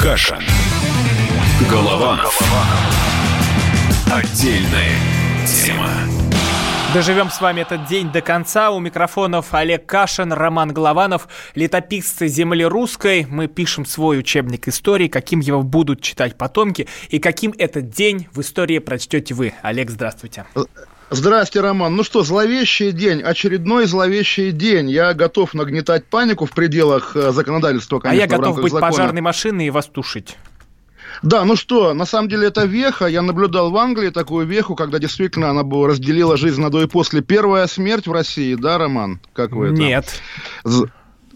Кашин. Голованов. Отдельная тема. Доживем с вами этот день до конца. У микрофонов Олег Кашин, Роман Голованов, летописцы земли русской. Мы пишем свой учебник истории, каким его будут читать потомки и каким этот день в истории прочтете вы. Олег, здравствуйте. Здрасте, Роман. Ну что, зловещий день, очередной зловещий день. Я готов нагнетать панику в пределах э, законодательства, конечно, А я готов быть закона. пожарной машиной и вас тушить. Да, ну что, на самом деле это веха. Я наблюдал в Англии такую веху, когда действительно она бы разделила жизнь на до и после. Первая смерть в России, да, Роман? Как вы это? Нет. З-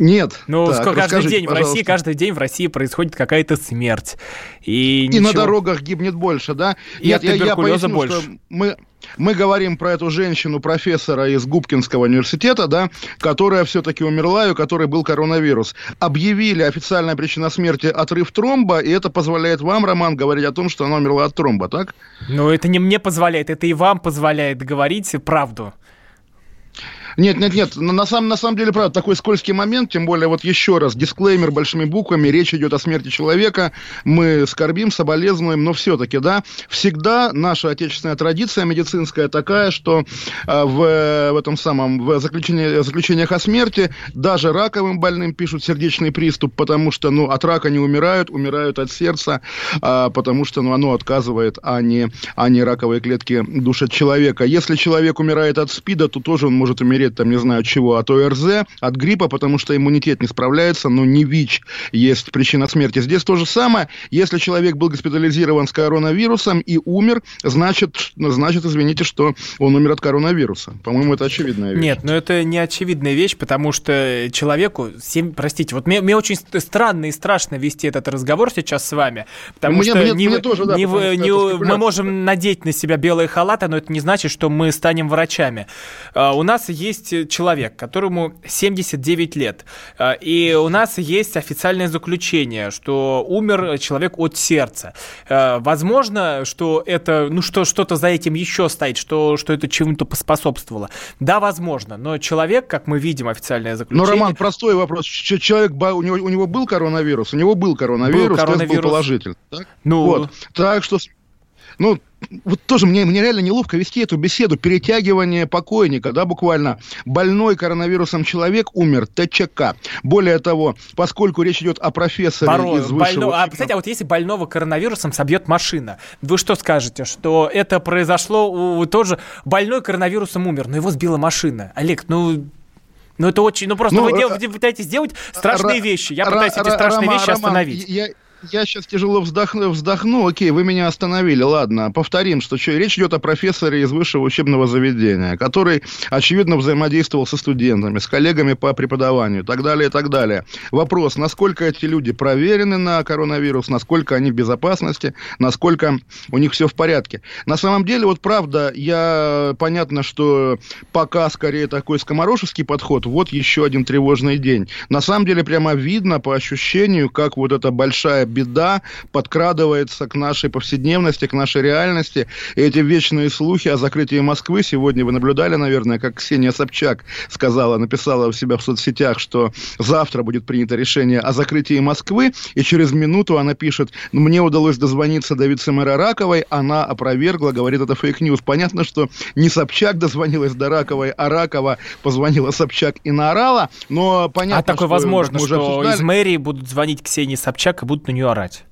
Нет. Ну, Так, сколько- каждый день в России, пожалуйста. каждый день в России происходит какая-то смерть. И, И ничего. на дорогах гибнет больше, да? И от туберкулеза поясню, больше. что Мы, мы говорим про эту женщину, профессора из Губкинского университета, да, которая все-таки умерла, и у которой был коронавирус. Объявили официальная причина смерти отрыв тромба, и это позволяет вам, Роман, говорить о том, что она умерла от тромба, так? Но это не мне позволяет, это и вам позволяет говорить правду. Нет, нет, нет, на, самом, на самом деле, правда, такой скользкий момент, тем более, вот еще раз, дисклеймер большими буквами, речь идет о смерти человека, мы скорбим, соболезнуем, но все-таки, да, всегда наша отечественная традиция медицинская такая, что э, в, в этом самом, в заключении, заключениях о смерти даже раковым больным пишут сердечный приступ, потому что, ну, от рака не умирают, умирают от сердца, а, потому что, ну, оно отказывает, а не, а не раковые клетки душат человека. Если человек умирает от СПИДа, то тоже он может умереть, там, не знаю, чего, от ОРЗ, от гриппа, потому что иммунитет не справляется, но не ВИЧ есть причина смерти. Здесь то же самое. Если человек был госпитализирован с коронавирусом и умер, значит, ну, значит, извините, что он умер от коронавируса. По-моему, это очевидная вещь. Нет, но это не очевидная вещь, потому что человеку, семь- простите, вот мне, мне очень ст- странно и страшно вести этот разговор сейчас с вами, потому Мне- что мне- не мне тоже, да, не потому не мы можем надеть на себя белые халаты, но это не значит, что мы станем врачами. А, У нас есть человек, которому 79 лет, а, и у нас есть официальное заключение, что умер человек от сердца. А, Возможно, что это, ну что, что-то за этим еще стоит, что, что это чему-то поспособствовало. Да, возможно, но человек, как мы видим, официальное Ну, заключение... Роман, простой вопрос. Человек, у него, у него был коронавирус? У него был коронавирус, Был тест коронавирус. был положительный. Так? Ну, Вот. Так что, ну, вот тоже мне, мне реально неловко вести эту беседу. Перетягивание покойника, да, буквально. Больной коронавирусом человек умер, ТЧК. Более того, поскольку речь идет о профессоре Боро- из высшего... больно- А, представьте, а вот если больного коронавирусом собьет машина, вы что скажете, что это произошло у тоже больной коронавирусом умер, но его сбила машина? Олег, ну ну это очень, ну просто Ну, вы, э, дел- вы пытаетесь сделать страшные Ра- вещи. Я Ра- пытаюсь эти Ра- страшные Рома- вещи Роман, остановить. Я, я сейчас тяжело вздохну, вздохну. Окей, вы меня остановили. Ладно, повторим, что чё, речь идет о профессоре из высшего учебного заведения, который, очевидно, взаимодействовал со студентами, с коллегами по преподаванию и так далее, и так далее. Вопрос, насколько эти люди проверены на коронавирус, насколько они в безопасности, насколько у них все в порядке. На самом деле, вот правда, я понятно, что пока скорее такой скоморошеский подход, вот еще один тревожный день. На самом деле, прямо видно по ощущению, как вот эта большая беда подкрадывается к нашей повседневности, к нашей реальности. И эти вечные слухи о закрытии Москвы, сегодня вы наблюдали, наверное, как Ксения Собчак сказала, написала у себя в соцсетях, что завтра будет принято решение о закрытии Москвы, и через минуту она пишет, «Ну, мне удалось дозвониться до вице-мэра Раковой, она опровергла, говорит, это fake news. Понятно, что не Собчак дозвонилась до Раковой, а Ракова позвонила Собчак и наорала, но понятно, а такое что, возможно, что обсуждали, из мэрии будут звонить Ксении Собчак и будут на нее орать.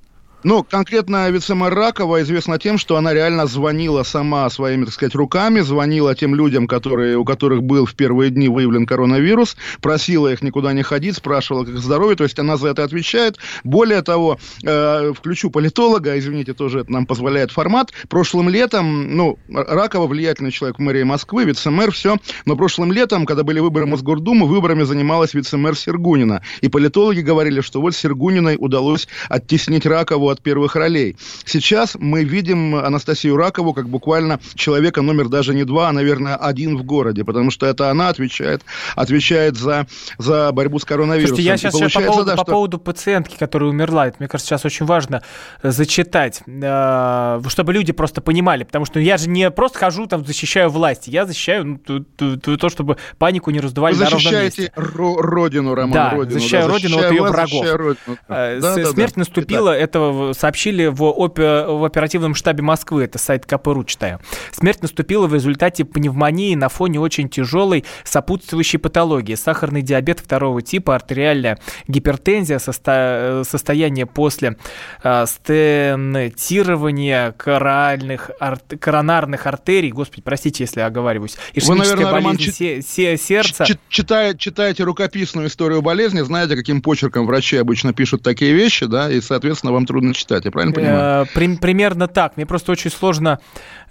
Ну, конкретно вице-мэр Ракова известна тем, что она реально звонила сама своими, так сказать, руками, звонила тем людям, которые, у которых был в первые дни выявлен коронавирус, просила их никуда не ходить, спрашивала, как здоровье, то есть она за это отвечает. Более того, э, включу политолога, извините, тоже это нам позволяет формат. Прошлым летом, ну, Ракова влиятельный человек в мэрии Москвы, вице-мэр, все, но прошлым летом, когда были выборы Мосгордумы, выборами занималась вице-мэр Сергунина. И политологи говорили, что вот Сергуниной удалось оттеснить Ракову от первых ролей. Сейчас мы видим Анастасию Ракову как буквально человека номер даже не два, а, наверное, один в городе, потому что это она отвечает, отвечает за, за борьбу с коронавирусом. Слушайте, я сейчас, сейчас по, поводу, да, по что... поводу пациентки, которая умерла, это, мне кажется, сейчас очень важно э, зачитать, э, чтобы люди просто понимали, потому что я же не просто хожу там защищаю власть, я защищаю ну, то, то, то, чтобы панику не раздували Вы защищаете родину, Роман, да, родину. защищаю да, родину от ее врагов. Родину. Э, да, Смерть да, наступила, да. это сообщили в, опи, в оперативном штабе Москвы, это сайт КПРУ читаю. Смерть наступила в результате пневмонии на фоне очень тяжелой сопутствующей патологии. Сахарный диабет второго типа, артериальная гипертензия, состо... состояние после э, стентирования коральных, ар... коронарных артерий, господи, простите, если оговариваюсь, ишемическая Вы, наверное, болезнь Роман, се... сердца. Читая, читаете рукописную историю болезни, знаете, каким почерком врачи обычно пишут такие вещи, да, и, соответственно, вам трудно читать, я правильно понимаю? Э, примерно так. Мне просто очень сложно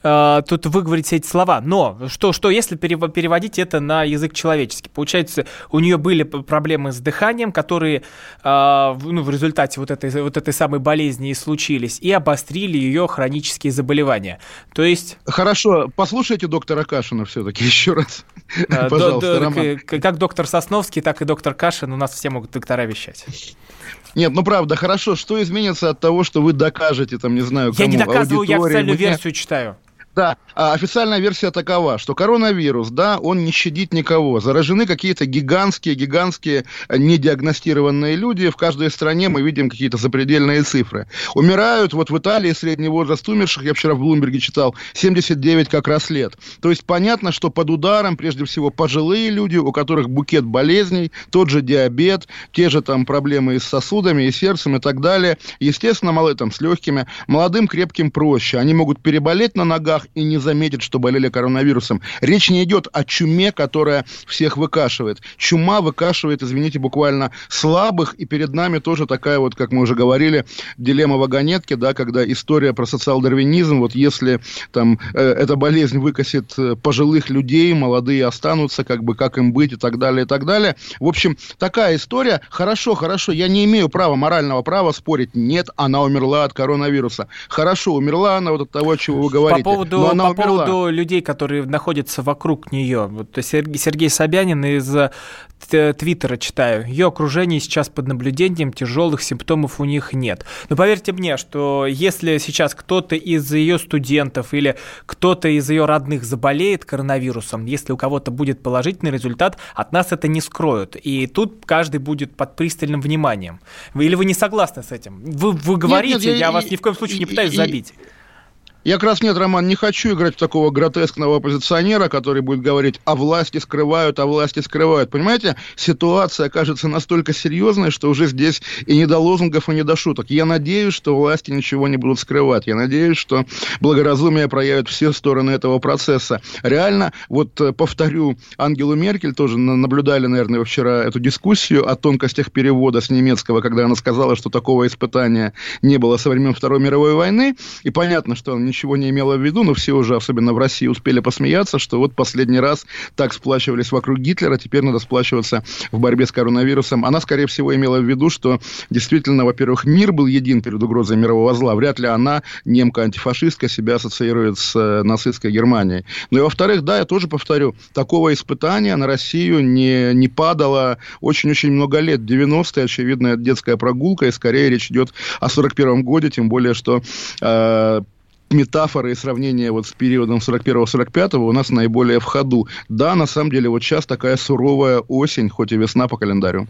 э, тут выговорить эти слова. Но что, что если переводить это на язык человеческий? Получается, у нее были проблемы с дыханием, которые э, ну, в результате вот этой, вот этой самой болезни и случились, и обострили ее хронические заболевания. То есть... Хорошо, послушайте доктора Кашина все-таки еще раз. Пожалуйста, Как доктор Сосновский, так и доктор Кашин у нас все могут доктора вещать. Нет, ну правда, хорошо. Что изменится от того, что вы докажете, там, не знаю, кому, Я не доказываю, я официальную версию читаю. Да, а официальная версия такова, что коронавирус, да, он не щадит никого. Заражены какие-то гигантские, гигантские э, недиагностированные люди. В каждой стране мы видим какие-то запредельные цифры. Умирают, вот в Италии средний возраст умерших, я вчера в Блумберге читал, 79 как раз лет. То есть понятно, что под ударом прежде всего пожилые люди, у которых букет болезней, тот же диабет, те же там проблемы и с сосудами, и сердцем и так далее. Естественно, мало там с легкими. Молодым крепким проще. Они могут переболеть на ногах, и не заметят, что болели коронавирусом. Речь не идет о чуме, которая всех выкашивает. Чума выкашивает, извините, буквально слабых, и перед нами тоже такая вот, как мы уже говорили, дилемма вагонетки, да, когда история про социал-дарвинизм, вот если там э, эта болезнь выкосит э, пожилых людей, молодые останутся, как бы, как им быть и так далее, и так далее. В общем, такая история. Хорошо, хорошо, я не имею права, морального права спорить. Нет, она умерла от коронавируса. Хорошо, умерла она вот от того, чего вы говорите. По поводу поводу, по умерла. поводу людей, которые находятся вокруг нее. Вот Сергей, Сергей Собянин из э, Твиттера читаю. Ее окружение сейчас под наблюдением, тяжелых симптомов у них нет. Но поверьте мне, что если сейчас кто-то из ее студентов или кто-то из ее родных заболеет коронавирусом, если у кого-то будет положительный результат, от нас это не скроют. И тут каждый будет под пристальным вниманием. Вы, или вы не согласны с этим? Вы, вы говорите, нет, нет, я, я вас ни в коем случае не пытаюсь забить. Я как раз нет, Роман, не хочу играть в такого гротескного оппозиционера, который будет говорить, а власти скрывают, а власти скрывают. Понимаете, ситуация кажется настолько серьезной, что уже здесь и не до лозунгов, и не до шуток. Я надеюсь, что власти ничего не будут скрывать. Я надеюсь, что благоразумие проявит все стороны этого процесса. Реально, вот э, повторю, Ангелу Меркель тоже наблюдали, наверное, вчера эту дискуссию о тонкостях перевода с немецкого, когда она сказала, что такого испытания не было со времен Второй мировой войны. И понятно, что он ничего не имела в виду, но все уже, особенно в России, успели посмеяться, что вот последний раз так сплачивались вокруг Гитлера, теперь надо сплачиваться в борьбе с коронавирусом. Она, скорее всего, имела в виду, что действительно, во-первых, мир был един перед угрозой мирового зла. Вряд ли она, немка-антифашистка, себя ассоциирует с э, нацистской Германией. Ну и, во-вторых, да, я тоже повторю, такого испытания на Россию не, не падало очень-очень много лет. 90-е, очевидно, детская прогулка, и скорее речь идет о 41-м годе, тем более, что э, метафоры и сравнения вот с периодом 41-45 у нас наиболее в ходу. Да, на самом деле, вот сейчас такая суровая осень, хоть и весна по календарю.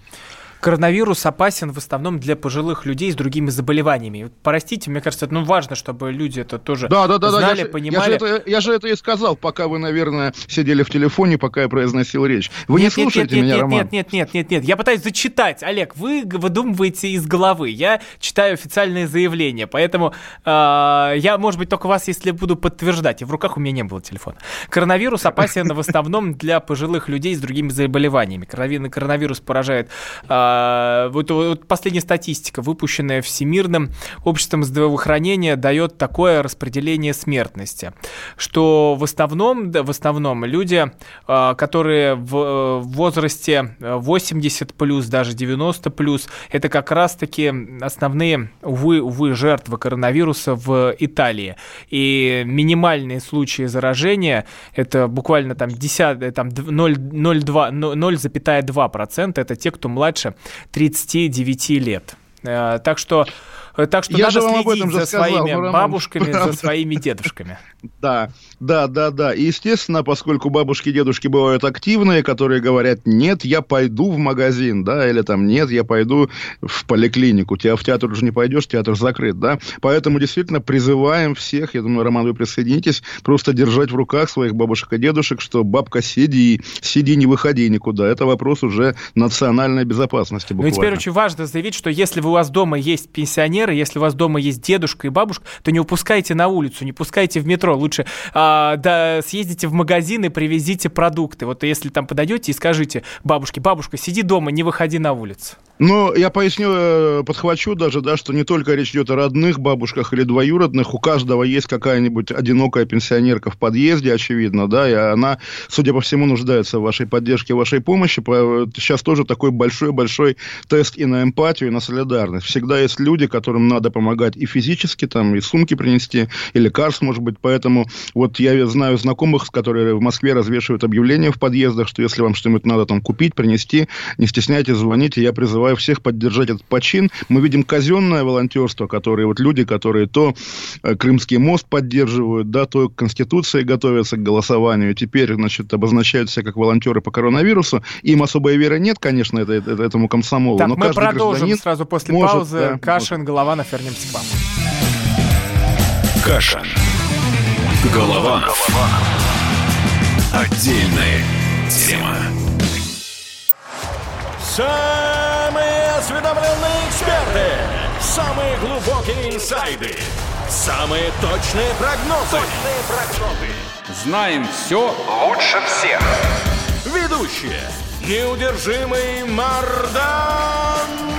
Коронавирус опасен в основном для пожилых людей с другими заболеваниями. Простите, мне кажется, ну, важно, чтобы люди это тоже да, да, да, знали, да, понимали. Я же, это, я же это и сказал, пока вы, наверное, сидели в телефоне, пока я произносил речь. Вы нет, не слушаете нет, меня, нет, Роман? Нет, нет, нет, нет, нет. Я пытаюсь зачитать. Олег, вы выдумываете из головы. Я читаю официальные заявления, поэтому э, я, может быть, только вас, если буду подтверждать. И в руках у меня не было телефона. Коронавирус опасен в основном для пожилых людей с другими заболеваниями. Коронавирус поражает э, А, вот, вот последняя статистика, выпущенная Всемирным обществом здравоохранения, дает такое распределение смертности, что в основном, в основном люди, а, которые в возрасте 80 плюс, даже 90 плюс, это как раз-таки основные, увы, увы, жертвы коронавируса в Италии. И минимальные случаи заражения, это буквально там 10, там 0,2%, это те, кто младше 39 лет. Э, так что так что Я надо же вам следить об этом за сказал, своими Роман. бабушками, Правда. за своими дедушками. Да, да, да, да. И, естественно, поскольку бабушки и дедушки бывают активные, которые говорят, нет, я пойду в магазин, да, или там, нет, я пойду в поликлинику. Тебя в театр уже не пойдешь, театр закрыт, да. Поэтому действительно призываем всех, я думаю, Роман, вы присоединитесь, просто держать в руках своих бабушек и дедушек, что бабка, сиди, сиди, не выходи никуда. Это вопрос уже национальной безопасности Ну и буквально. теперь очень важно заявить, что если у вас дома есть пенсионеры, если у вас дома есть дедушка и бабушка, то не упускайте на улицу, не пускайте в метро. Лучше а, да, съездите в магазин и привезите продукты. Вот если там подойдете и скажите бабушке, бабушка, сиди дома, не выходи на улицу. Ну, я поясню, э, подхвачу даже, да, что не только речь идет о родных бабушках или двоюродных, у каждого есть какая-нибудь одинокая пенсионерка в подъезде, очевидно, да, и она, судя по всему, нуждается в вашей поддержке, в вашей помощи. По- Сейчас тоже такой большой-большой тест и на эмпатию, и на солидарность. Всегда есть люди, которым надо помогать и физически, там, и сумки принести, и лекарств, может быть, поэтому вот я знаю знакомых, с которые в Москве развешивают объявления в подъездах, что если вам что-нибудь надо там купить, принести, не стесняйтесь, звоните, я призываю всех поддержать этот почин. Мы видим казенное волонтерство, которые вот люди, которые то э, Крымский мост поддерживают, да, то к Конституции готовятся к голосованию, теперь, значит, обозначают себя как волонтеры по коронавирусу. Им особой веры нет, конечно, это, это- этому комсомолу, Так, но мы продолжим сразу после может, паузы. да, Кашин, Голованов, вернемся к вам. Кашин. Голованов. Отдельная тема. Самые осведомленные эксперты, самые глубокие инсайды, самые точные прогнозы. Знаем все лучше всех. Ведущие. Неудержимый Мардан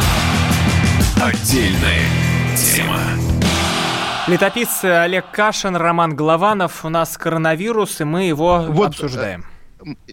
Отдельная тема. Летописцы Олег Кашин, Роман Голованов. У нас коронавирус, и мы его Вот, обсуждаем.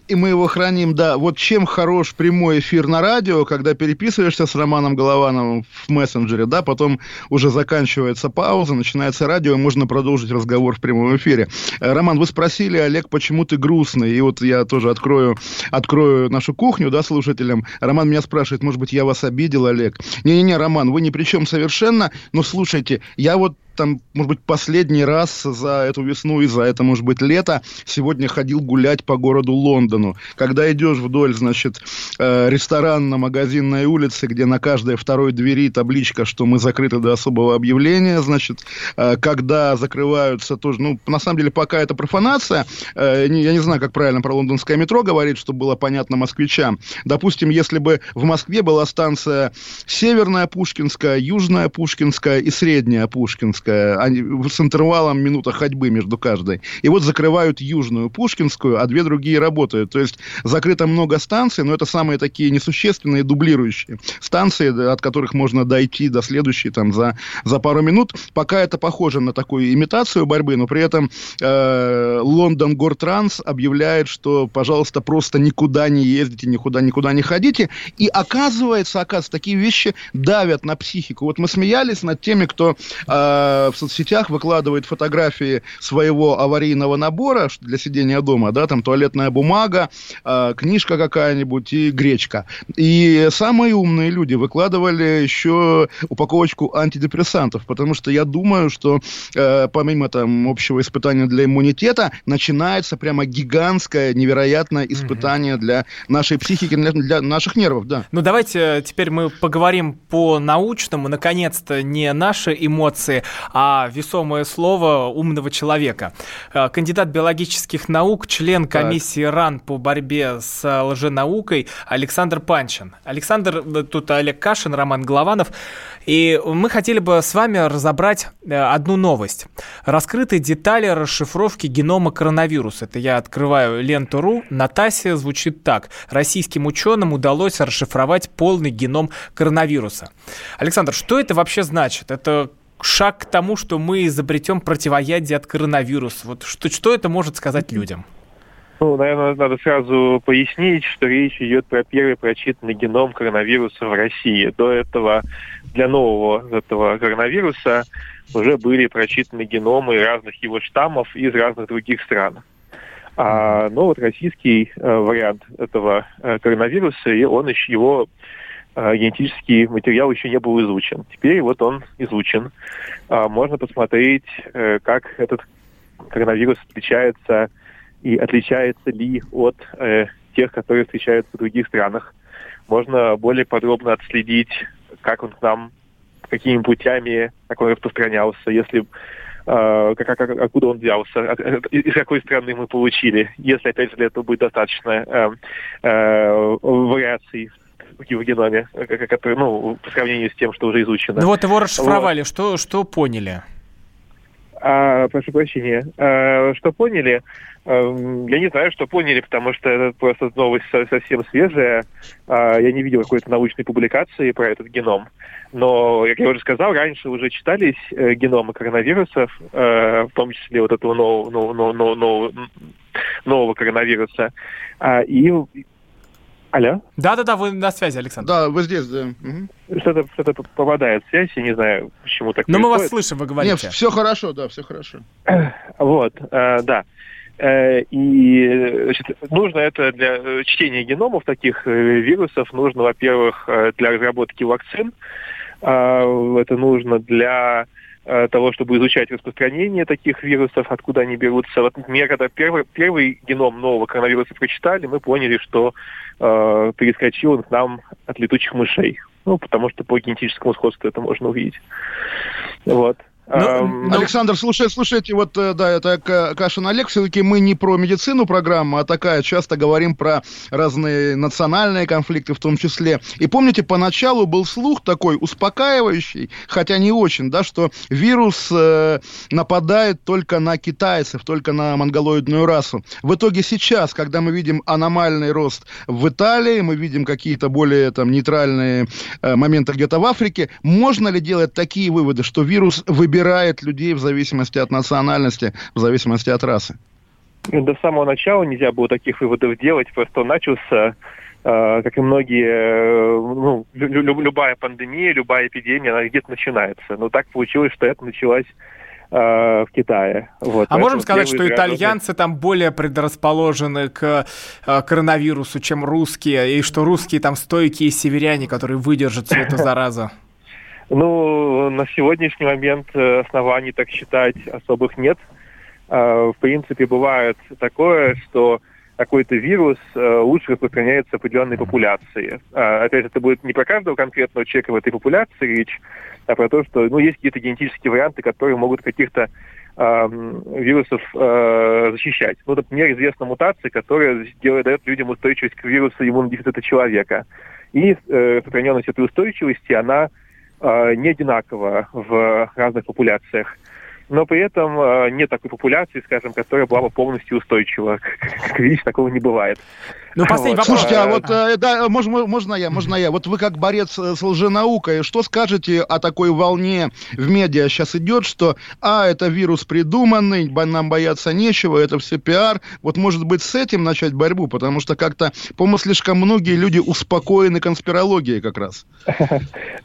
И мы его храним, да. Вот чем хорош прямой эфир на радио, когда переписываешься с Романом Головановым в мессенджере, да, потом уже заканчивается пауза, начинается радио, и можно продолжить разговор в прямом эфире. Э, Роман, вы спросили, Олег, почему ты грустный? И вот я тоже открою, открою нашу кухню, да, слушателям. Роман меня спрашивает, может быть, я вас обидел, Олег? Не-не-не, Роман, вы ни при чем совершенно, но слушайте, я вот там, может быть, последний раз за эту весну и за это, может быть, лето сегодня ходил гулять по городу Лондону. Когда идешь вдоль, значит, э, ресторанно-магазинной улицы, где на каждой второй двери табличка, что мы закрыты до особого объявления, значит, э, когда закрываются тоже, ну, на самом деле, пока это профанация, э, я не знаю, как правильно про лондонское метро говорить, чтобы было понятно москвичам. Допустим, если бы в Москве была станция Северная Пушкинская, Южная Пушкинская и Средняя Пушкинская, они с интервалом минута ходьбы между каждой. И вот закрывают Южную Пушкинскую, а две другие работают. То есть закрыто много станций, но это самые такие несущественные, дублирующие станции, от которых можно дойти до следующей там за, за пару минут. Пока это похоже на такую имитацию борьбы, но при этом э, Лондон Гортранс объявляет, что, пожалуйста, просто никуда не ездите, никуда, никуда не ходите. И оказывается, оказывается, такие вещи давят на психику. Вот мы смеялись над теми, кто э, в соцсетях выкладывает фотографии своего аварийного набора для сидения дома, да, там туалетная бумага, книжка какая-нибудь и гречка. И самые умные люди выкладывали еще упаковочку антидепрессантов, потому что я думаю, что помимо там общего испытания для иммунитета, начинается прямо гигантское, невероятное испытание угу. для нашей психики, для, для наших нервов, да. Ну, давайте теперь мы поговорим по-научному, наконец-то, не наши эмоции, а весомое слово умного человека. Э, кандидат биологических наук, член комиссии так. РАН по борьбе с лженаукой Александр Панчин. Александр, э, тут Олег Кашин, Роман Голованов. И мы хотели бы с вами разобрать э, одну новость. Раскрыты детали расшифровки генома коронавируса. Это я открываю ленту.ру. На ТАССе звучит так. Российским ученым удалось расшифровать полный геном коронавируса. Александр, что это вообще значит? Это шаг к тому, что мы изобретем противоядие от коронавируса. Вот что, что это может сказать людям? Ну, наверное, надо сразу пояснить, что речь идет про первый прочитанный геном коронавируса в России. До этого для нового этого коронавируса уже были прочитаны геномы разных его штаммов из разных других стран. А, но вот российский э, вариант этого э, коронавируса, и он еще его генетический материал еще не был изучен. Теперь вот он изучен. А, можно посмотреть, э, как этот коронавирус отличается и отличается ли от э, тех, которые встречаются в других странах. Можно более подробно отследить, как он к нам, какими путями, как он распространялся, если э, как, как, откуда он взялся, от, из какой страны мы получили, если, опять же, для этого будет достаточно э, э, вариаций в геноме, который, ну, по сравнению с тем, что уже изучено. Ну вот его расшифровали, вот. что, что поняли? А, прошу прощения. А, что поняли? А, я не знаю, что поняли, потому что это просто новость совсем свежая. А, я не видел какой-то научной публикации про этот геном. Но, как я уже сказал, раньше уже читались э, геномы коронавирусов, э, в том числе вот этого нового, нового, нового, нового коронавируса. А, и Алло? Да-да-да, вы на связи, Александр. Да, вы здесь, да. Угу. Что-то, что-то попадает в связь, я не знаю, почему так Но происходит. мы вас слышим, вы говорите. Нет, все хорошо, да, все хорошо. Вот, э, да. Э, и значит, нужно это для э, чтения геномов таких э, вирусов, нужно, во-первых, э, для разработки вакцин, э, это нужно для Э, того, чтобы изучать распространение таких вирусов, откуда они берутся. Вот, например, когда первый, первый геном нового коронавируса прочитали, мы поняли, что э, перескочил он к нам от летучих мышей. Ну, потому что по генетическому сходству это можно увидеть. Вот. Ну, ну, Александр, слушай, слушайте, вот, э, да, это Кашин Олег, все-таки мы не про медицину программа, а такая, часто говорим про разные национальные конфликты в том числе. И помните, поначалу был слух такой успокаивающий, хотя не очень, да, что вирус э, нападает только на китайцев, только на монголоидную расу. В итоге сейчас, когда мы видим аномальный рост в Италии, мы видим какие-то более там нейтральные э, моменты где-то в Африке, можно ли делать такие выводы, что вирус выбирает выбирает людей в зависимости от национальности, в зависимости от расы? До самого начала нельзя было таких выводов делать, просто он начался э, как и многие, э, ну, любая пандемия, любая эпидемия, она где-то начинается. Но так получилось, что это началось э, в Китае. Вот, а можем сказать, что итальянцы там более предрасположены к коронавирусу, чем русские, и что русские там стойкие северяне, которые выдержат всю эту заразу? Ну, на сегодняшний момент э, оснований так считать особых нет. А, в принципе, бывает такое, что какой-то вирус э, лучше распространяется в определенной популяции. А, опять же, это будет не про каждого конкретного человека в этой популяции речь, а про то, что ну, есть какие-то генетические варианты, которые могут каких-то вирусов э, защищать. Ну, например, известна мутация, которая делает, дает людям устойчивость к вирусу иммунодефицита человека. И э, распространенность этой устойчивости, она не одинаково в разных популяциях. Но при этом э, нет такой популяции, скажем, которая была бы полностью устойчива. Как видишь, такого не бывает. Ну, последний вот. вопрос. Слушайте, а вот, э, да, можно, можно я, можно я. Вот вы как борец с лженаукой, что скажете о такой волне в медиа сейчас идет, что, а, это вирус придуманный, нам бояться нечего, это все пиар. Вот, может быть, с этим начать борьбу, потому что как-то, по-моему, слишком многие люди успокоены конспирологией как раз.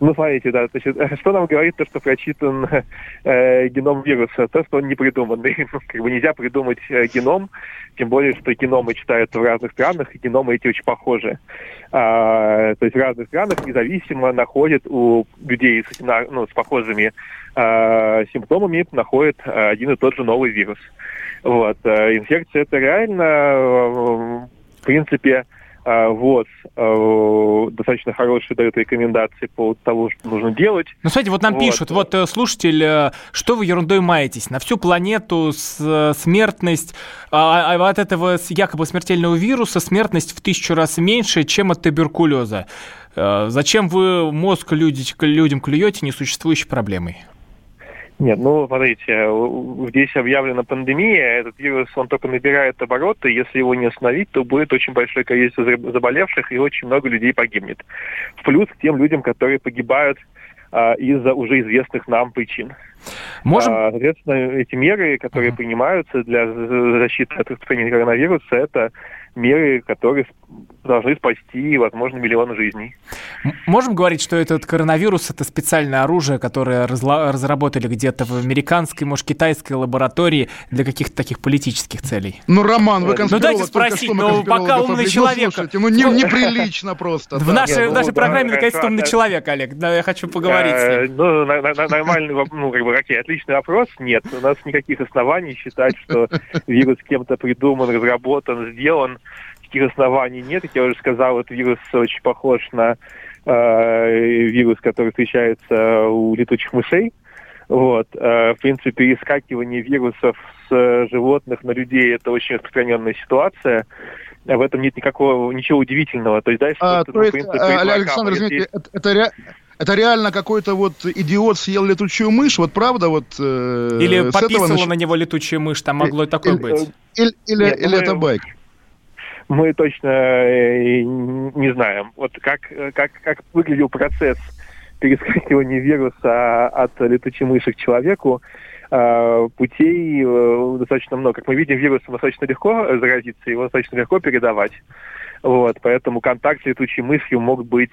Ну, смотрите, да, значит, что нам говорит то, что прочитан э, геном вируса, то, что он не придуманный. Ну, как бы нельзя придумать э, геном, тем более, что геномы читаются в разных странах, и геномы эти очень похожи. А, то есть в разных странах независимо находят у людей с, ну, с похожими а, симптомами находят один и тот же новый вирус. Вот. А, инфекция это реально, в принципе, а, ВОЗ а, достаточно хорошие дают рекомендации по того, что нужно делать. Ну, смотрите, вот нам вот. пишут, вот э, слушатель, э, что вы ерундой маетесь? На всю планету э, смертность а, а от этого якобы смертельного вируса смертность в тысячу раз меньше, чем от туберкулеза. Зачем вы мозг людям клюете несуществующей проблемой? Нет, ну, смотрите, здесь объявлена пандемия, этот вирус, он только набирает обороты, если его не остановить, то будет очень большое количество заболевших и очень много людей погибнет. В плюс к тем людям, которые погибают а, из-за уже известных нам причин. Можем... А, соответственно, эти меры, которые uh-huh. принимаются для защиты от распространения коронавируса, это меры, которые должны спасти, возможно, миллионы жизней. Можем говорить, что этот коронавирус это специальное оружие, которое разла- разработали где-то в американской, может, китайской лаборатории для каких-то таких политических целей? Ну, Роман, вы конспиролог. Ну, дайте спросить, но пока умный человек. Слушайте, ну, не, неприлично просто. В нашей, в нашей программе, наконец-то, умный человек, Олег. Да, я хочу поговорить с ним. Ну, нормальный, ну, как бы, окей, отличный вопрос. Нет, у нас никаких оснований считать, что вирус кем-то придуман, разработан, сделан никаких оснований нет. Как я уже сказал, этот вирус очень похож на э, вирус, который встречается у летучих мышей. Вот. Э, в принципе, искакивание вирусов с животных на людей – это очень распространенная ситуация. В этом нет никакого, ничего удивительного. То есть, да, а, то ну, есть, принципе, Александр, извините, это, это, ре, это реально какой-то вот идиот съел летучую мышь, вот правда вот... Э, или пописала нач... на него летучая мышь, там могло и такое или, быть. Или, или, Нет, или мы, это байк? мы точно э, не знаем. Вот как, как, как выглядел процесс перескакивания вируса от летучей мыши к человеку, путей э, достаточно много. Как мы видим, вирусом достаточно легко заразиться, его достаточно легко передавать. Вот, поэтому контакт с летучей мышью мог быть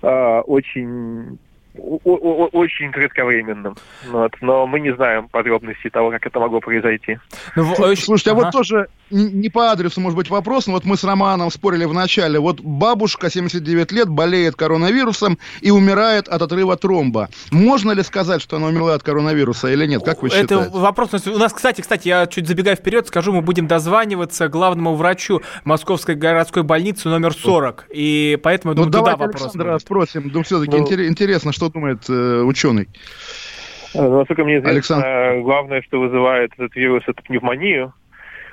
очень очень кратковременным. Вот. Но мы не знаем подробностей того, как это могло произойти. Ну, Слушайте, а ага. вот тоже не по адресу, может быть, вопрос, но вот мы с Романом спорили в начале. Вот бабушка, 79 лет, болеет коронавирусом и умирает от отрыва тромба. Можно ли сказать, что она умерла от коронавируса или нет? Как вы считаете? Это вопрос. У нас, кстати, кстати, я чуть забегаю вперед, скажу, мы будем дозваниваться главному врачу Московской городской больницы номер 40. И поэтому, я думаю, ну, туда вопрос. Александра будет. спросим. Ну, все-таки ну, интересно, что думает э, ученый. Э, насколько мне известно, Александр... главное, что вызывает этот вирус, это пневмонию.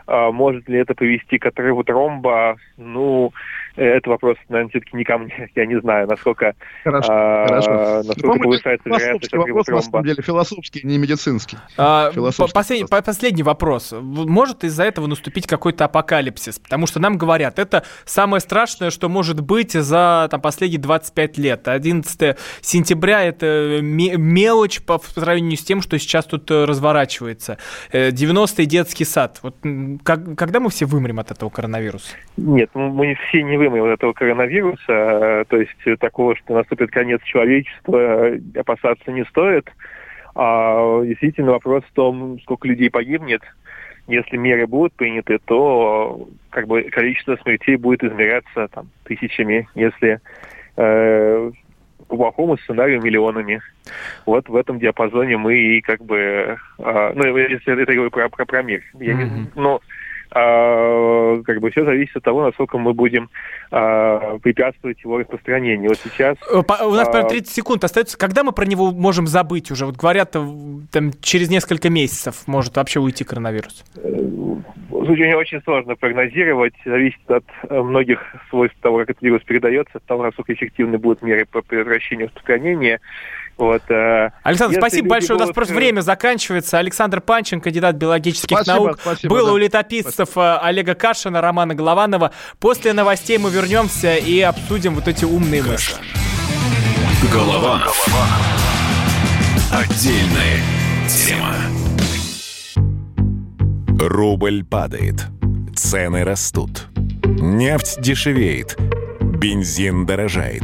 А может ли это привести к отрыву тромба? Ну, это вопрос, наверное, все-таки не ко мне. Я не знаю, насколько, хорошо, а, хорошо. насколько повышается вероятность вопрос, тромба. на самом деле, философский, не медицинский. А, последний, последний вопрос. Может из-за этого наступить какой-то апокалипсис? Потому что нам говорят, это самое страшное, что может быть за там, последние 25 лет. 11 сентября — это мелочь по сравнению с тем, что сейчас тут э, разворачивается. 90-й э, детский сад. Вот как, когда мы все вымрем от этого коронавируса? Нет, мы все не вымрем от этого коронавируса. Э, то есть такого, что наступит конец человечества, опасаться не стоит. А действительно вопрос в том, сколько людей погибнет. Если меры будут приняты, то как бы количество смертей будет измеряться там, тысячами. Если э, по плохому сценарию миллионами. Вот в этом диапазоне мы и как бы, э, ну, если это говорю про, про, про мир. Я mm-hmm. не, но а, как бы все зависит от того, насколько мы будем а, препятствовать его распространению. Вот сейчас... Э, у нас а, 30 секунд остается. Когда мы про него можем забыть уже? Вот говорят, там, через несколько месяцев может вообще уйти коронавирус. Э, случае очень сложно прогнозировать, зависит от э, многих свойств того, как этот вирус передается, от того, насколько эффективны будут меры по предотвращению распространения. Вот, э, Александр, спасибо большое. Будут... У нас просто время заканчивается. Александр Панчин, кандидат биологических спасибо, наук, спасибо, был да. у летописцев спасибо. Э, Олега Кашина, Романа Голованова. После новостей мы вернемся и обсудим вот эти умные мысли. Голованов. Отдельная тема. Рубль падает. Цены растут. Нефть дешевеет. Бензин дорожает.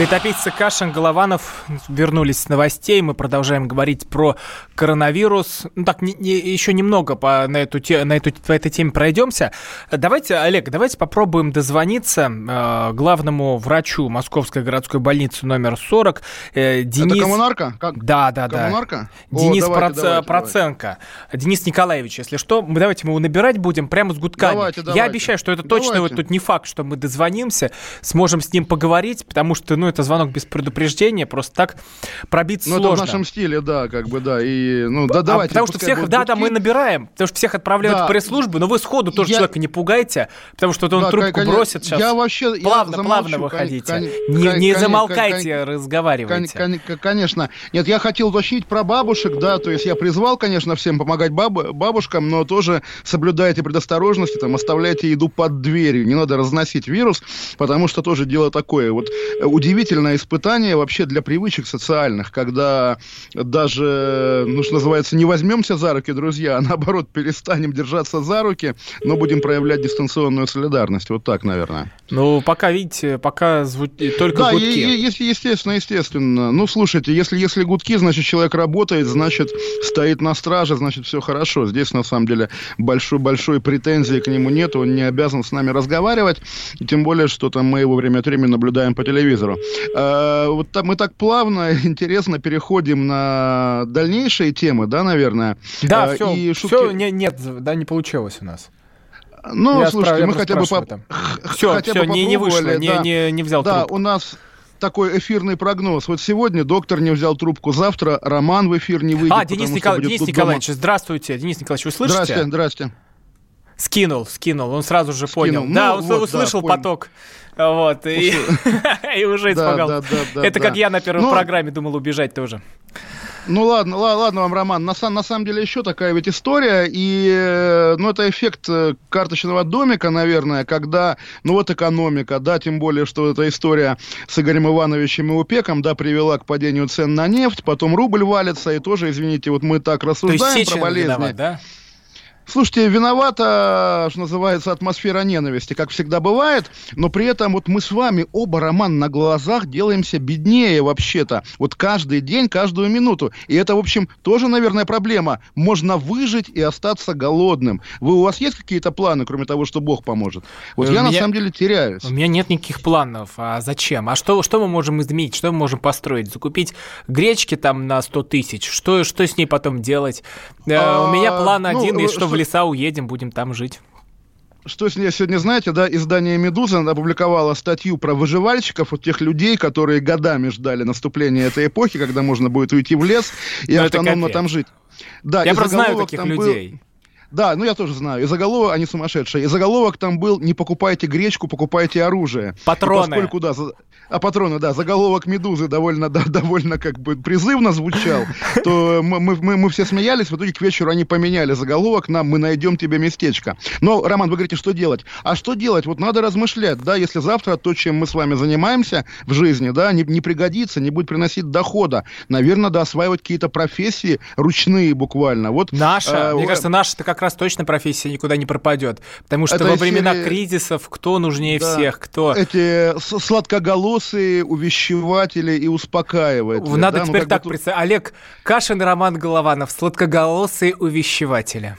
Летописцы Кашин, Голованов вернулись с новостей. Мы продолжаем говорить про коронавирус. Ну так, не, не, еще немного по, на, эту, на эту, по этой теме пройдемся. Давайте, Олег, давайте попробуем дозвониться э, главному врачу Московской городской больницы номер 40. Э, Денис... Это коммунарка? Как? Да, да, коммунарка? да. О, Денис давайте, Проц... давайте, Проценко. Давайте. Денис Николаевич, если что, мы, давайте мы его набирать будем прямо с гудками. Давайте, давайте. Я обещаю, что это точно давайте. вот тут не факт, что мы дозвонимся, сможем с ним поговорить, потому что, ну, это звонок без предупреждения, просто так пробиться ну, сложно. Ну, это в нашем стиле, да, как бы, да, и, ну, да, а, давайте. Потому что всех, да, да, мы набираем, потому что всех отправляют да. в пресс-службы, но вы сходу тоже я... человека не пугайте, потому что он да, трубку конечно, бросит сейчас. Я вообще, плавно, я плавно выходите. Кон, не, кон, не замолкайте, кон, разговаривайте. Кон, кон, конечно. Нет, я хотел уточнить про бабушек, да, то есть я призвал, конечно, всем помогать баб, бабушкам, но тоже соблюдайте предосторожности, там, оставляйте еду под дверью, не надо разносить вирус, потому что тоже дело такое. Вот удивительное испытание вообще для привычек социальных, когда даже, ну, что называется, не возьмемся за руки, друзья, а наоборот перестанем держаться за руки, но будем проявлять дистанционную солидарность. Вот так, наверное. Ну, пока, видите, пока зву... только да, гудки. Да, естественно, естественно. Ну, слушайте, если, если гудки, значит, человек работает, значит, стоит на страже, значит, все хорошо. Здесь, на самом деле, большой-большой претензии к нему нет, он не обязан с нами разговаривать, тем более, что там мы его время от времени наблюдаем по телевизору. А, вот там мы так плавно, интересно переходим на дальнейшие темы, да, наверное? Да, все, и шутки... все не, нет, да, не получилось у нас. Ну, я слушайте, мы хотя бы... По... Все, хотя все, бы не, не вышло, да. не, не, не взял Да, трубку. у нас такой эфирный прогноз. Вот сегодня доктор не взял трубку, завтра Роман в эфир не выйдет. А, Денис, Никол... Денис Николаевич, дома. здравствуйте. Денис Николаевич, вы слышите? Здрасте, здрасте. Скинул, скинул, он сразу же скинул. понял. Ну, да, он вот, услышал да, поток. Вот, и, и уже испугался. Да, да, да, Это как я на первой ну, программе думал убежать тоже. Ну ладно, ладно, ладно вам, Роман. На, на самом деле еще такая ведь история, и э, ну, это эффект э, карточного домика, наверное, когда, ну вот экономика, да, тем более, что эта история с Игорем Ивановичем и УПЕКом, да, привела к падению цен на нефть, потом рубль валится, и тоже, извините, вот мы так рассуждаем про болезни. Виноват, да? Слушайте, виновата, что называется, атмосфера ненависти, как всегда бывает, но при этом вот мы с вами оба, Роман, на глазах делаемся беднее вообще-то. Вот каждый день, каждую минуту. И это, в общем, тоже, наверное, проблема. Можно выжить и остаться голодным. Вы, у вас есть какие-то планы, кроме того, что Бог поможет? Вот у я, меня, на самом деле, теряюсь. У меня нет никаких планов. А зачем? А что, что мы можем изменить? Что мы можем построить? Закупить гречки там на 100 тысяч? Что, что с ней потом делать? Э, а, у меня план ну, один, и что в леса уедем, будем там жить. Что сегодня, знаете, да, издание «Медуза» опубликовало статью про выживальщиков, вот тех людей, которые годами ждали наступления этой эпохи, когда можно будет уйти в лес и Но автономно там жить. Да, Я просто знаю таких людей. Был... Да, ну я тоже знаю. И заголовок, они сумасшедшие. И заголовок там был «Не покупайте гречку, покупайте оружие». Патроны. И поскольку, да, за... а патроны, да, заголовок «Медузы» довольно, да, довольно как бы призывно звучал, то мы, мы, мы все смеялись, в итоге к вечеру они поменяли заголовок на «Мы найдем тебе местечко». Но, Роман, вы говорите, что делать? А что делать? Вот надо размышлять, да, если завтра то, чем мы с вами занимаемся в жизни, да, не, не пригодится, не будет приносить дохода, наверное, да, осваивать какие-то профессии ручные буквально. Вот, наша, э, мне кажется, наша-то как как раз точно профессия никуда не пропадет. Потому что это во времена серии... кризисов кто нужнее да. всех, кто... Эти сладкоголосые увещеватели и успокаиватели. Надо да? Ну, теперь ну, так бы... представить. Олег Кашин и Роман Голованов, сладкоголосые увещеватели.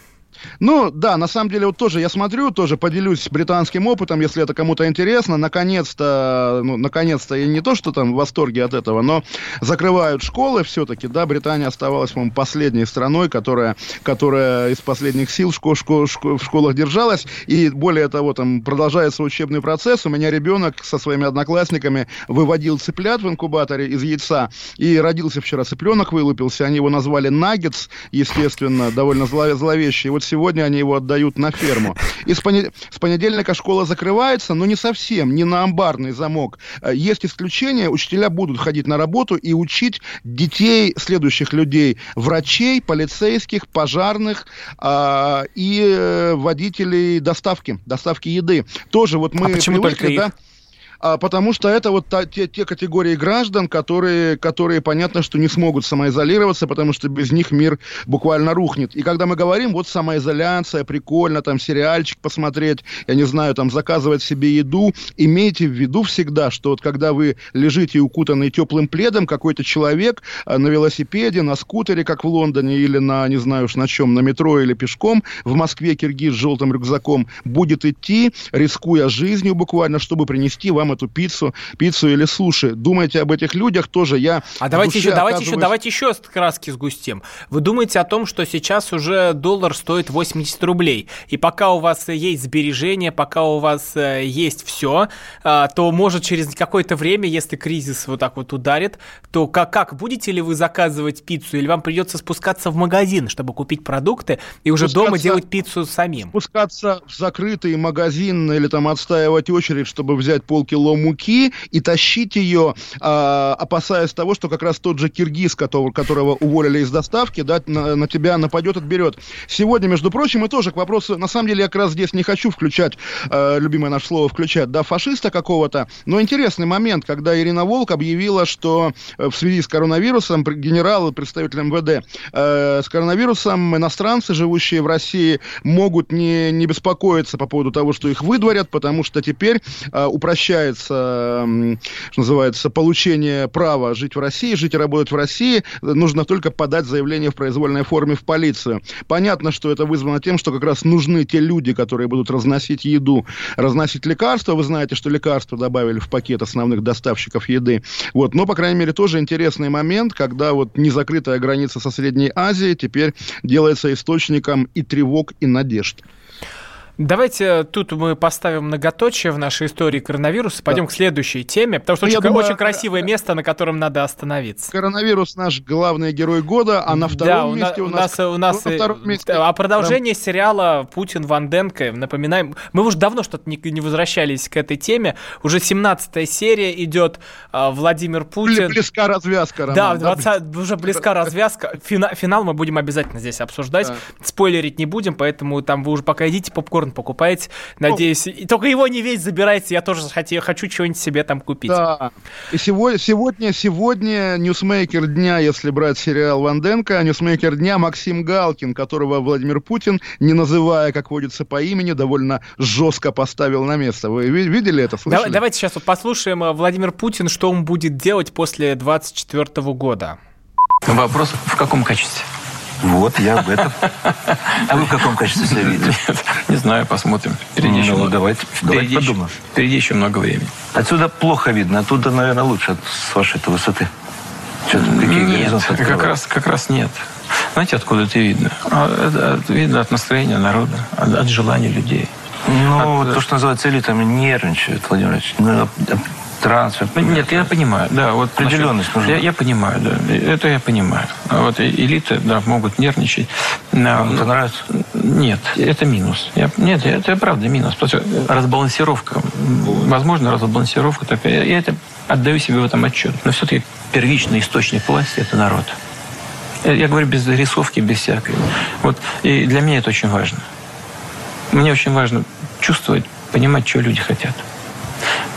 Ну, да, на самом деле, вот тоже я смотрю, тоже поделюсь британским опытом, если это кому-то интересно. Наконец-то, ну, наконец-то, и не то, что там в восторге от этого, но закрывают школы все-таки, да, Британия оставалась, по-моему, последней страной, которая, которая из последних сил школ, школ, школ, в школах держалась, и более того, там продолжается учебный процесс. У меня ребенок со своими одноклассниками выводил цыплят в инкубаторе из яйца, и родился вчера цыпленок, вылупился, они его назвали Наггетс, естественно, довольно зловещий. Вот сегодня они его отдают на ферму. И с, понед... с понедельника школа закрывается, но не совсем, не на амбарный замок. Э, есть исключения, учителя будут ходить на работу и учить детей следующих людей. Врачей, полицейских, пожарных э, и водителей доставки, доставки еды. Тоже вот мы а почему привыкли, только их? да? А, потому что это вот та, те, те категории граждан, которые, которые понятно, что не смогут самоизолироваться, потому что без них мир буквально рухнет. И когда мы говорим, вот самоизоляция, прикольно, там сериальчик посмотреть, я не знаю, там заказывать себе еду, имейте в виду всегда, что вот когда вы лежите укутанный теплым пледом, какой-то человек а, на велосипеде, на скутере, как в Лондоне, или на, не знаю уж на чем, на метро или пешком, в Москве киргиз с желтым рюкзаком будет идти, рискуя жизнью буквально, чтобы принести вам эту пиццу, пиццу или суши. Думайте об этих людях тоже. Я а давайте еще, давайте еще, давайте еще краски сгустим. Вы думаете о том, что сейчас уже доллар стоит 80 рублей, и пока у вас есть сбережения, пока у вас э, есть все, а, то может через какое-то время, если кризис вот так вот ударит, то как, как будете ли вы заказывать пиццу, или вам придется спускаться в магазин, чтобы купить продукты и уже спускаться, дома делать пиццу самим? Спускаться в закрытый магазин или там отстаивать очередь, чтобы взять полкило кило муки и тащить ее, э, опасаясь того, что как раз тот же киргиз, которого, которого уволили из доставки, да, на, на тебя нападет, отберет. Сегодня, между прочим, и тоже к вопросу, на самом деле я как раз здесь не хочу включать, э, любимое наше слово включать, да, фашиста какого-то, но интересный момент, когда Ирина Волк объявила, что э, в связи с коронавирусом генерал представитель МВД э, с коронавирусом иностранцы, живущие в России, могут не, не беспокоиться по поводу того, что их выдворят, потому что теперь э, упрощает касается, что называется, получения права жить в России, жить и работать в России, нужно только подать заявление в произвольной форме в полицию. Понятно, что это вызвано тем, что как раз нужны те люди, которые будут разносить еду, разносить лекарства. Вы знаете, что лекарства добавили в пакет основных доставщиков еды. Вот. Но, по крайней мере, тоже интересный момент, когда вот незакрытая граница со Средней Азией теперь делается источником и тревог, и надежд. Давайте тут мы поставим многоточие в нашей истории коронавируса, пойдем да. к следующей теме, потому что ну, очень, думаю, очень красивое место, на котором надо остановиться. Коронавирус наш главный герой года, а на втором да, месте у нас... У нас, у нас месте... А продолжение там... сериала «Путин Ванденко», напоминаем, мы уже давно что-то не, не возвращались к этой теме, уже 17 серия идет, а, Владимир Путин... Близка развязка, Роман. Да, 20, да, уже близка развязка. Фина, финал мы будем обязательно здесь обсуждать, да. спойлерить не будем, поэтому там вы уже пока идите попкорн попкорн покупаете. Надеюсь, и только его не весь забирайте, я тоже хочу, хочу чего-нибудь себе там купить. Да. И сегодня, сегодня, сегодня ньюсмейкер дня, если брать сериал Ванденко, ньюсмейкер дня Максим Галкин, которого Владимир Путин, не называя, как водится по имени, довольно жестко поставил на место. Вы видели это? Слышали? Давай, давайте сейчас вот послушаем э, Владимир Путин, что он будет делать после 24 года. Вопрос в каком качестве? Вот, я об этом. А вы в каком качестве себя видите? Нет, не знаю, посмотрим. Впереди ну, еще много. давайте, давайте подумаем. Впереди еще много времени. Отсюда плохо видно, оттуда, наверное, лучше с вашей-то высоты. Нет, как раз, как раз нет. Знаете, откуда это видно? А, это видно от настроения народа, от, от желания людей. Ну, от, то, что называется элитами, нервничают, Владимир Ильич. Ну, трансфер. Нет, я понимаю, да. Вот Определенность нужна. Я, я понимаю, да. Это я понимаю. А вот элиты, да, могут нервничать. Вам это нравится? Нет, это минус. Я, нет, это правда минус. Разбалансировка. Возможно, разбалансировка такая. Я это отдаю себе в этом отчет. Но все-таки первичный источник власти – это народ. Я говорю без рисовки, без всякой. Вот. И для меня это очень важно. Мне очень важно чувствовать, понимать, что люди хотят.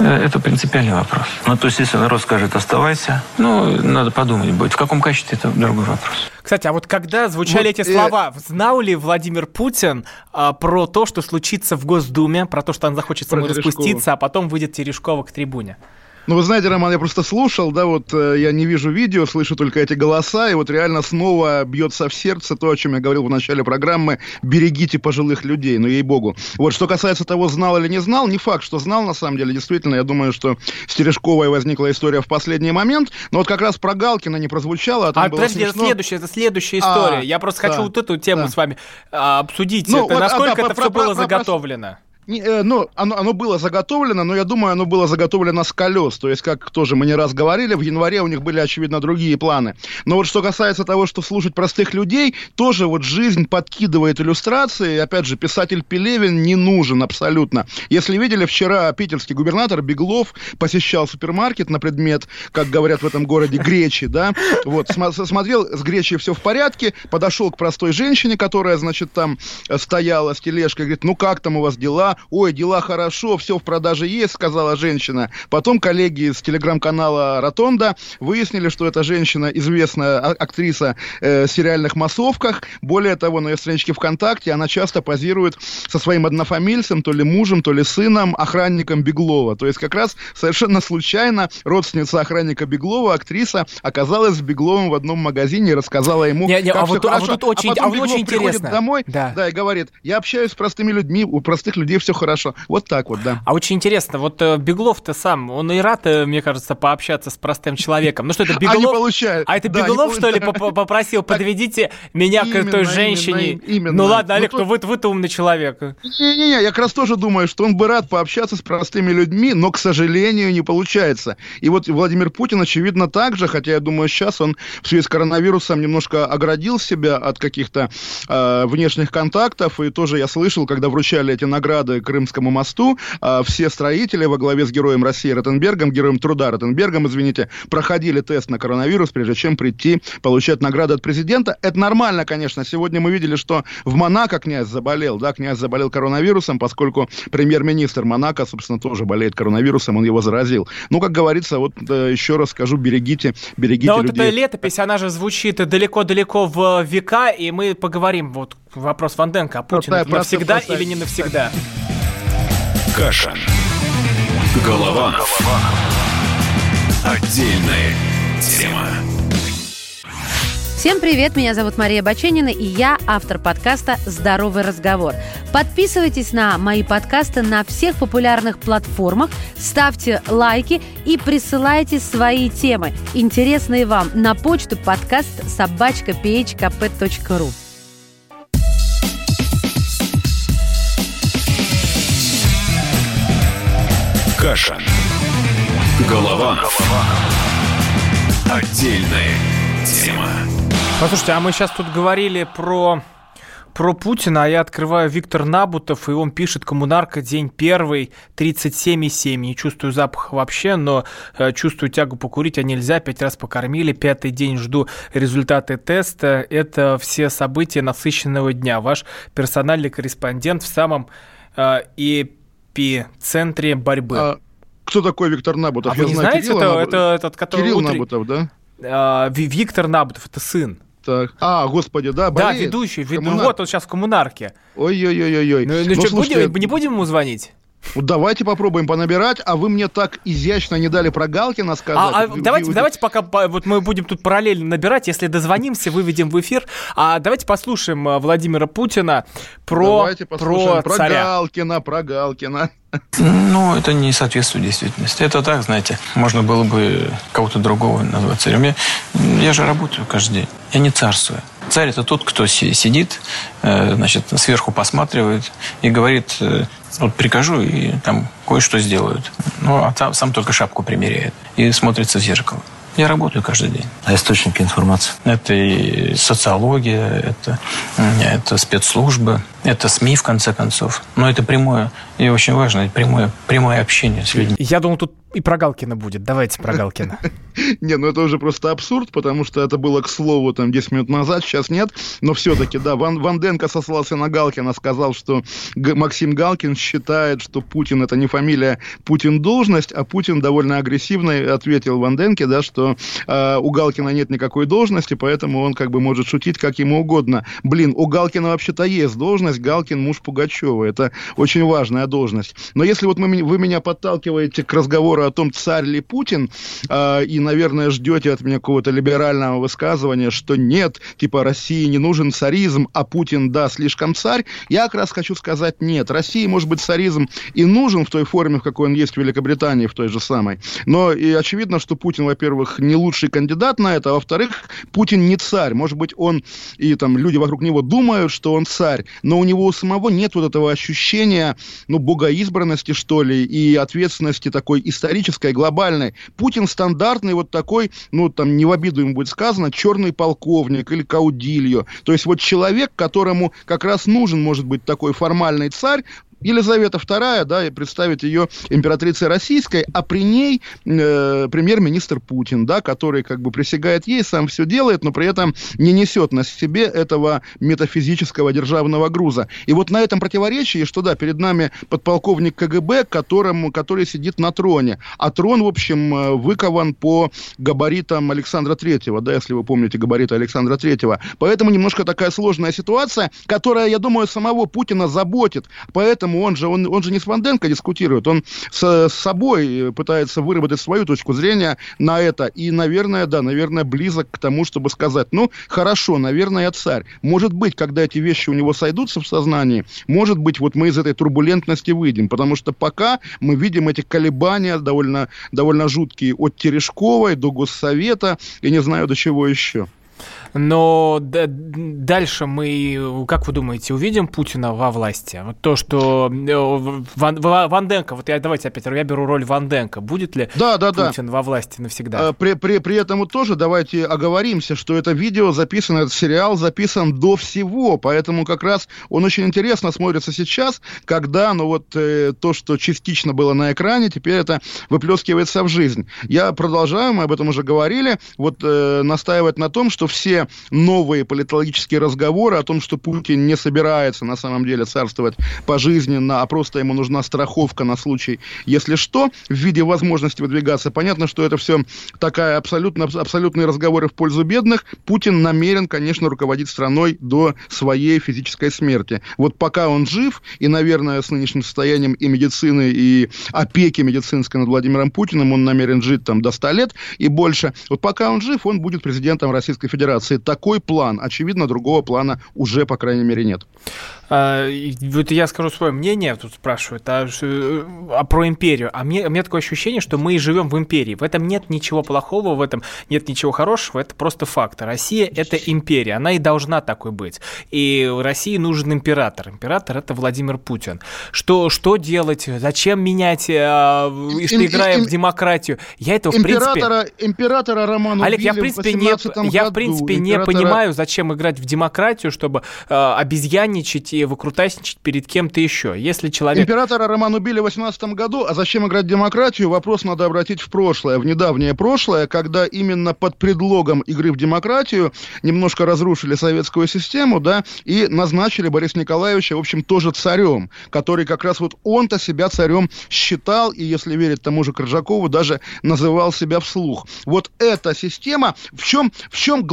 Э, это принципиальный вопрос. Ну, то есть, если народ скажет «оставайся»? Ну, надо подумать будет. В каком качестве – это другой вопрос. Кстати, а вот когда звучали Вот, эти э, слова, знал ли Владимир Путин а, про то, что случится в Госдуме, про то, что он захочет самой распуститься, а потом выйдет Терешкова к трибуне? Ну, вы знаете, Роман, я просто слушал, да, вот э, я не вижу видео, слышу только эти голоса, и вот реально снова бьется в сердце то, о чем я говорил в начале программы, берегите пожилых людей, ну, ей-богу. Вот, что касается того, знал или не знал, не факт, что знал, на самом деле, действительно, я думаю, что с Терешковой возникла история в последний момент, но вот как раз про Галкина не прозвучало, а там А было подожди, это смешно. следующая, это следующая история. А, Я просто да, хочу вот эту тему да. с вами а, обсудить. Ну, Это вот, а, насколько да, это про- все про- было про- заготовлено? Не, э, ну, оно, оно было заготовлено, но я думаю, оно было заготовлено с колес. То есть, как тоже мы не раз говорили, в январе у них были, очевидно, другие планы. Но вот что касается того, что слушать простых людей, тоже вот жизнь подкидывает иллюстрации. Опять же, писатель Пелевин не нужен абсолютно. Если видели, вчера питерский губернатор Беглов посещал супермаркет на предмет, как говорят в этом городе, гречи, да, вот, смотрел, с гречей все в порядке, подошел к простой женщине, которая, значит, там э, стояла с тележкой, говорит, ну как там у вас дела? Ой, дела хорошо, все в продаже есть, сказала женщина. Потом коллеги с телеграм-канала «Ротонда» выяснили, что эта женщина известная а- актриса э, в сериальных массовках. Более того, на ее страничке ВКонтакте она часто позирует со своим однофамильцем, то ли мужем, то ли сыном, охранником Беглова. То есть как раз совершенно случайно родственница охранника Беглова, актриса, оказалась с Бегловым в одном магазине и рассказала ему, Не, не, как а всё вот тут- а вот хорошо. тут очень- потом а вот Беглов очень приходит интересно. домой, Да. да, и говорит, я общаюсь с простыми людьми, у простых людей все хорошо. Вот так вот, да. А очень интересно, вот э, Беглов-то сам, он и рад, э, мне кажется, пообщаться с простым человеком. Ну что, это А не Беглов? получает. А это Да, Беглов, что ли, попросил, подведите меня к Именно, той именно, женщине? именно. Ну ладно, Ну, Олег, то- ну вы, вы-то умный человек. Не-не-не, я как раз тоже думаю, что он бы рад пообщаться с простыми людьми, но, к сожалению, не получается. И вот Владимир Путин, очевидно, так же, хотя я думаю, сейчас он в связи с коронавирусом немножко оградил себя от каких-то э, внешних контактов, и тоже я слышал, когда вручали эти награды Крымскому мосту, э, все строители во главе с героем России Ротенбергом, героем труда Ротенбергом, извините, проходили тест на коронавирус, прежде чем прийти получать награды от президента. Это нормально, конечно. Сегодня мы видели, что в Монако князь заболел, да, князь заболел коронавирусом, поскольку премьер-министр Монако, собственно, тоже болеет коронавирусом, он его заразил. Ну, как говорится, вот еще раз скажу, берегите, берегите Да вот людей. эта летопись, она же звучит далеко-далеко в века, и мы поговорим, вот вопрос Ванденко, а Путин Простая, навсегда простая, или не навсегда? Каша. Голованов. Отдельная тема. Всем привет, меня зовут Мария Баченина, и я автор подкаста «Здоровый разговор». Подписывайтесь на мои подкасты на всех популярных платформах, ставьте лайки и присылайте свои темы, интересные вам, на почту подкаст собачка Каша. Голованов. Отдельная тема. Послушайте, а мы сейчас тут говорили про про Путина, а я открываю Виктор Набутов, и он пишет «Коммунарка, день первый, 37,7». Не чувствую запаха вообще, но э, чувствую тягу покурить, а нельзя. Пять раз покормили, пятый день жду результаты теста. Это все события насыщенного дня. Ваш персональный корреспондент в самом э, эпицентре борьбы. А кто такой Виктор Набутов? А вы не знаю знаете, Кирилла это, Набу- это этот, который Кирилл утрен- Набутов, да? А, Ви- Виктор Набутов, это сын. Так. А, господи, да, Да, болеет. ведущий. вед- Коммунар- Вот он сейчас в коммунарке. Ой-ой-ой-ой. Ну, ну что, слушайте, будем- не будем ему звонить? Вот давайте попробуем понабирать, а вы мне так изящно не дали про Галкина сказать. А, а давайте, вы- давайте пока по- вот мы будем тут параллельно набирать, если дозвонимся, выведем в эфир. А давайте послушаем а, Владимира Путина про, Давайте послушаем про про царя. Галкина, про Галкина. Ну, это не соответствует действительности. Это так, знаете, можно было бы кого-то другого назвать царем. Я, я же работаю каждый день. Я не царствую. Царь – это тот, кто си- сидит, э, значит, сверху посматривает и говорит, э, вот прикажу, и там кое-что сделают. Ну, а там сам только шапку примеряет и смотрится в зеркало. Я работаю каждый день. А источники информации? Это и социология, это, это спецслужбы, это СМИ, в конце концов. Но это прямое И очень важно прямое, прямое общение с людьми. Я думал, тут и про Галкина будет. Давайте про Галкина. Не, ну это уже просто абсурд, потому что это было, к слову, там 10 минут назад, сейчас нет. Но все-таки, да, Ван, Ван Денко сослался на Галкина, сказал, что Г- Максим Галкин считает, что Путин это не фамилия, Путин должность, а Путин довольно агрессивно ответил Ван Денке, да, что э, у Галкина нет никакой должности, поэтому он как бы может шутить как ему угодно. Блин, у Галкина вообще-то есть должность, Галкин муж Пугачева, это очень важная должность. Но если вот мы, вы меня подталкиваете к разговору о том, царь ли Путин, э, и, наверное, ждете от меня какого-то либерального высказывания, что нет, типа России не нужен царизм, а Путин, да, слишком царь, я как раз хочу сказать нет. России, может быть, царизм и нужен в той форме, в какой он есть в Великобритании, в той же самой. Но и очевидно, что Путин, во-первых, не лучший кандидат на это, а во-вторых, Путин не царь. Может быть, он и там люди вокруг него думают, что он царь, но у него у самого нет вот этого ощущения, богоизбранности, что ли, и ответственности такой исторической, глобальной. Путин стандартный вот такой, ну, там, не в обиду ему будет сказано, черный полковник или каудильо. То есть вот человек, которому как раз нужен, может быть, такой формальный царь, Елизавета II, да, и представить ее императрицей российской, а при ней э, премьер-министр Путин, да, который как бы присягает ей, сам все делает, но при этом не несет на себе этого метафизического державного груза. И вот на этом противоречии, что да, перед нами подполковник КГБ, которому, который сидит на троне, а трон, в общем, э, выкован по габаритам Александра Третьего, да, если вы помните габариты Александра Третьего. Поэтому немножко такая сложная ситуация, которая, я думаю, самого Путина заботит. Поэтому он же, он, он же не с Ванденко дискутирует, он с, с собой пытается выработать свою точку зрения на это. И, наверное, да, наверное, близок к тому, чтобы сказать, ну, хорошо, наверное, я царь. Может быть, когда эти вещи у него сойдутся в сознании, может быть, вот мы из этой турбулентности выйдем. Потому что пока мы видим эти колебания довольно, довольно жуткие от Терешковой до Госсовета и не знаю до чего еще. Но дальше мы, как вы думаете, увидим Путина во власти? Вот то, что э, Ван, Ванденко, вот я давайте опять, я беру роль Ванденко, будет ли да, да, Путин да. во власти навсегда? А, при, при, при этом тоже давайте оговоримся, что это видео записано, этот сериал записан до всего, поэтому как раз он очень интересно смотрится сейчас, когда, ну вот э, то, что частично было на экране, теперь это выплескивается в жизнь. Я продолжаю, мы об этом уже говорили, вот э, настаивать на том, что все новые политологические разговоры о том, что Путин не собирается на самом деле царствовать пожизненно, а просто ему нужна страховка на случай, если что, в виде возможности выдвигаться. Понятно, что это все такая абсолютно, абсолютные разговоры в пользу бедных. Путин намерен, конечно, руководить страной до своей физической смерти. Вот пока он жив, и, наверное, с нынешним состоянием и медицины, и опеки медицинской над Владимиром Путиным, он намерен жить там до 100 лет и больше. Вот пока он жив, он будет президентом Российской Федерации администрации такой план. Очевидно, другого плана уже, по крайней мере, нет. А, вот я скажу свое мнение, тут спрашивают, а, а про империю. А мне, у меня такое ощущение, что мы живем в империи. В этом нет ничего плохого, в этом нет ничего хорошего, это просто факт. Россия – это империя, она и должна такой быть. И России нужен император. Император – это Владимир Путин. Что, что делать? Зачем менять, а, что играем в демократию? Я этого, в принципе... Императора Романа Олег, я в принципе, не, я, в принципе не понимаю, зачем играть в демократию, чтобы э, обезьянничать и выкрутасничать перед кем-то еще. Если человек... Императора Роман убили в 18 году, а зачем играть в демократию? Вопрос надо обратить в прошлое, в недавнее прошлое, когда именно под предлогом игры в демократию немножко разрушили советскую систему, да, и назначили Бориса Николаевича, в общем, тоже царем, который как раз вот он-то себя царем считал, и, если верить тому же Коржакову, даже называл себя вслух. Вот эта система, в чем, в чем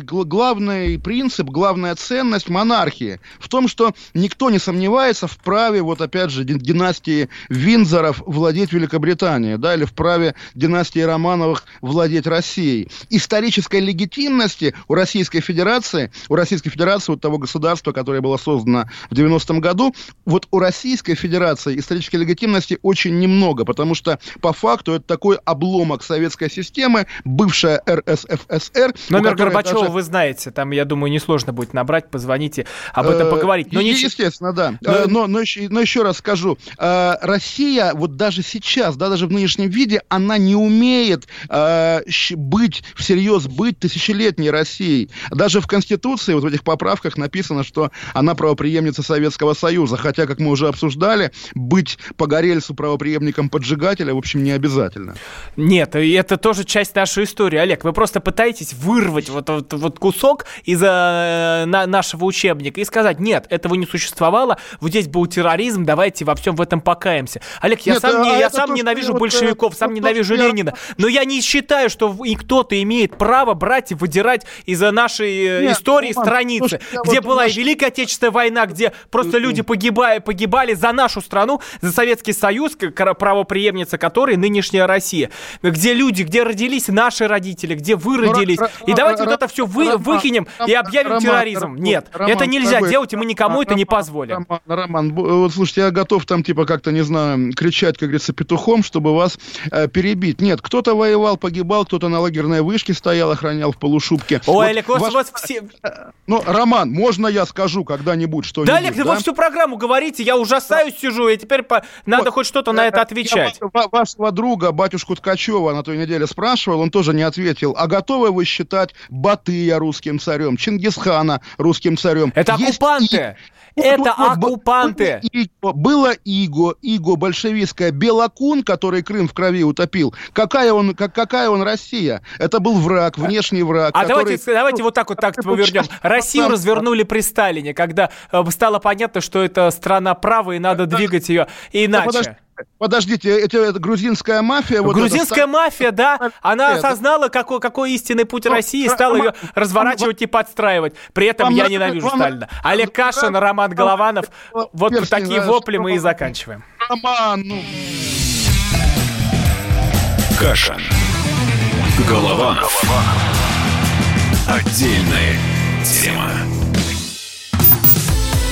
главный, главный принцип, главная ценность монархии? В том, что никто не сомневается в праве, вот опять же, династии Винзоров владеть Великобританией, да, или в праве династии Романовых владеть Россией. Исторической легитимности у Российской Федерации, у Российской Федерации, вот того государства, которое было создано в 90-м году, вот у Российской Федерации исторической легитимности очень немного, потому что по факту это такой обломок советской системы, бывшая РСФСР. Номер Горбачева Большого даже... вы знаете. Там, я думаю, несложно будет набрать, позвоните, об этом Э, поговорить. Но не... Естественно, да. Но- Э, Но, но, еще, но еще раз скажу. э, Россия вот даже сейчас, да, даже в нынешнем виде, она не умеет быть, всерьез быть тысячелетней Россией. Даже в Конституции, вот в этих поправках написано, что она правопреемница Советского Союза. Хотя, как мы уже обсуждали, быть погорельцу правопреемником поджигателя, в общем, не обязательно. Нет, и это тоже часть нашей истории. Олег, вы просто пытаетесь вырвать вот, вот, вот кусок из э, на- нашего учебника и сказать, нет, этого не существовало, вот здесь был терроризм, давайте во всем в этом покаемся. Олег, я Нет, сам, а не, я сам то, ненавижу вот, большевиков, э, сам вот ненавижу я- Ленина, но я не считаю, что и кто-то имеет право брать и выдирать из нашей э, Нет, истории Роман, страницы, слушай, где вот была и наш- Великая Отечественная война, где просто люди погибали, погибали за нашу страну, за Советский Союз, правопреемница которой нынешняя Россия, где люди, где родились наши родители, где вы Ну, родились. Ра- И давайте вот это все вы, Роман, выкинем и Роман, объявим Роман, терроризм. Роман, Нет, Роман, это нельзя дорогой, делать, и мы никому это не Роман, позволим. Роман, Роман, вот слушайте, я готов там типа как-то, не знаю, кричать, как говорится, петухом, чтобы вас э, перебить. Нет, кто-то воевал, погибал, кто-то на лагерной вышке стоял, охранял в полушубке. Ой, Вот Олег, вас, ваш- у вас все... Ну, Роман, можно я скажу когда-нибудь что-нибудь? Да, Олег, вы всю программу говорите, я ужасаюсь, сижу, и теперь по- надо Вот. хоть что-то на это Я отвечать. ва- вашего друга, батюшку Ткачева, на той неделе спрашивал, он тоже не ответил. А готовы вы считать Батыя русским царем, Чингисхана русским царем? Это Есть оккупанты! и- Это Вот, оккупанты! Было иго, было иго, иго большевистское, Белокун, который Крым в крови утопил. Какая он, как, какая он Россия? Это был враг, внешний враг. А который- давайте, давайте вот так вот так повернем. Россию развернули при Сталине, когда э, стало понятно, что это страна права и надо двигать ее иначе. Подожди, Подождите, это, это грузинская мафия. вот Грузинская это- мафия, да, она Это- осознала, какой, какой истинный путь Ну, России, и Ра- стала ее разворачивать и подстраивать. При этом я ненавижу Сталина. Олег Кашин, Роман Голованов. Вот такие вопли мы и заканчиваем. Роман, ну... Кашин. Голованов. Отдельная тема.